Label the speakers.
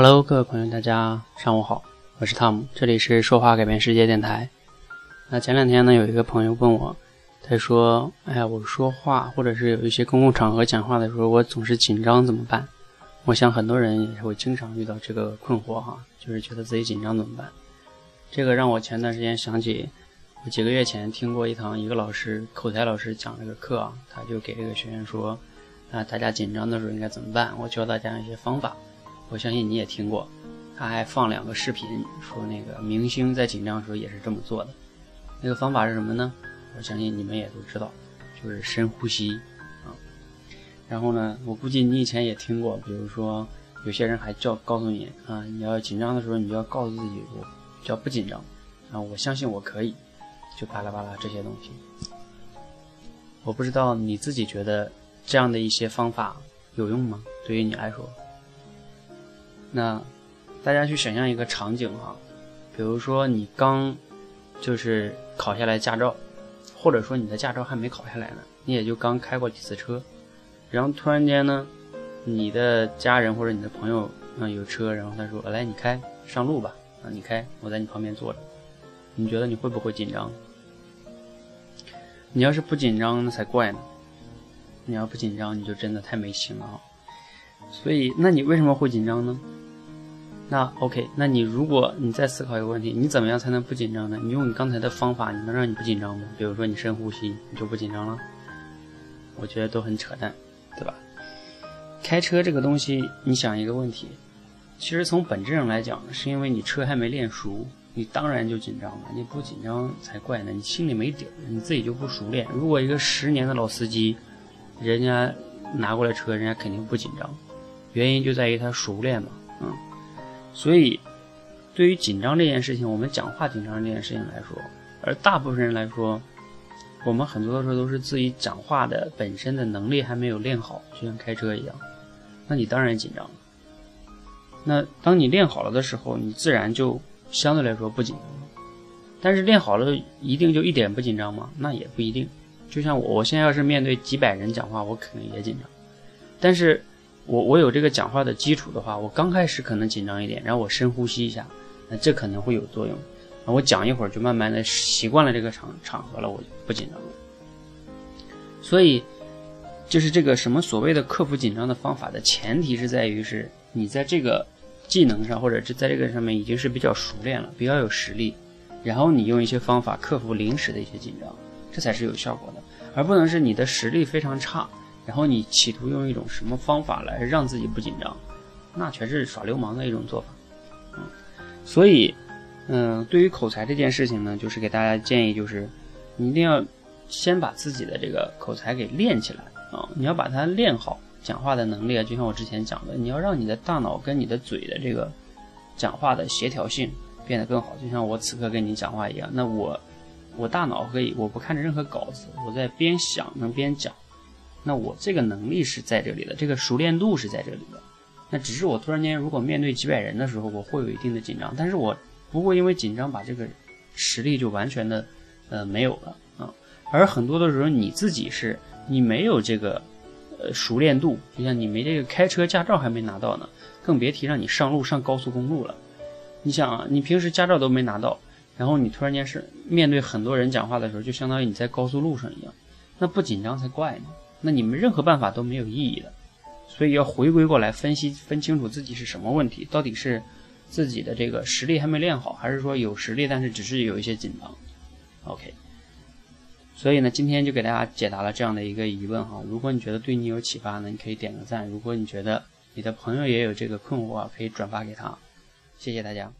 Speaker 1: Hello，各位朋友，大家上午好，我是汤姆，这里是说话改变世界电台。那前两天呢，有一个朋友问我，他说：“哎呀，我说话或者是有一些公共场合讲话的时候，我总是紧张，怎么办？”我想很多人也是会经常遇到这个困惑哈，就是觉得自己紧张怎么办？这个让我前段时间想起，我几个月前听过一堂一个老师口才老师讲这个课啊，他就给这个学员说：“啊，大家紧张的时候应该怎么办？我教大家一些方法。”我相信你也听过，他还放两个视频，说那个明星在紧张的时候也是这么做的。那个方法是什么呢？我相信你们也都知道，就是深呼吸啊。然后呢，我估计你以前也听过，比如说有些人还叫告诉你啊，你要紧张的时候，你就要告诉自己我叫不紧张啊，我相信我可以，就巴拉巴拉这些东西。我不知道你自己觉得这样的一些方法有用吗？对于你来说？那大家去想象一个场景哈，比如说你刚就是考下来驾照，或者说你的驾照还没考下来呢，你也就刚开过几次车，然后突然间呢，你的家人或者你的朋友嗯有车，然后他说来你开上路吧，啊你开我在你旁边坐着，你觉得你会不会紧张？你要是不紧张那才怪呢，你要不紧张你就真的太没心了啊。所以那你为什么会紧张呢？那 OK，那你如果你再思考一个问题，你怎么样才能不紧张呢？你用你刚才的方法，你能让你不紧张吗？比如说你深呼吸，你就不紧张了？我觉得都很扯淡，对吧？开车这个东西，你想一个问题，其实从本质上来讲，是因为你车还没练熟，你当然就紧张了。你不紧张才怪呢，你心里没底儿，你自己就不熟练。如果一个十年的老司机，人家拿过来车，人家肯定不紧张，原因就在于他熟练嘛，嗯。所以，对于紧张这件事情，我们讲话紧张这件事情来说，而大部分人来说，我们很多的时候都是自己讲话的本身的能力还没有练好，就像开车一样，那你当然紧张了。那当你练好了的时候，你自然就相对来说不紧张。但是练好了一定就一点不紧张吗？那也不一定。就像我，我现在要是面对几百人讲话，我肯定也紧张。但是。我我有这个讲话的基础的话，我刚开始可能紧张一点，然后我深呼吸一下，那这可能会有作用。我讲一会儿就慢慢的习惯了这个场场合了，我就不紧张了。所以，就是这个什么所谓的克服紧张的方法的前提是在于是你在这个技能上或者是在这个上面已经是比较熟练了，比较有实力，然后你用一些方法克服临时的一些紧张，这才是有效果的，而不能是你的实力非常差。然后你企图用一种什么方法来让自己不紧张，那全是耍流氓的一种做法。嗯，所以，嗯，对于口才这件事情呢，就是给大家建议，就是你一定要先把自己的这个口才给练起来啊，你要把它练好，讲话的能力啊，就像我之前讲的，你要让你的大脑跟你的嘴的这个讲话的协调性变得更好，就像我此刻跟你讲话一样，那我我大脑可以，我不看着任何稿子，我在边想能边讲。那我这个能力是在这里的，这个熟练度是在这里的。那只是我突然间如果面对几百人的时候，我会有一定的紧张，但是我不会因为紧张把这个实力就完全的呃没有了啊。而很多的时候你自己是你没有这个呃熟练度，就像你没这个开车驾照还没拿到呢，更别提让你上路上高速公路了。你想啊，你平时驾照都没拿到，然后你突然间是面对很多人讲话的时候，就相当于你在高速路上一样，那不紧张才怪呢。那你们任何办法都没有意义的，所以要回归过来分析分清楚自己是什么问题，到底是自己的这个实力还没练好，还是说有实力但是只是有一些紧张？OK，所以呢，今天就给大家解答了这样的一个疑问哈。如果你觉得对你有启发呢，你可以点个赞；如果你觉得你的朋友也有这个困惑，可以转发给他。谢谢大家。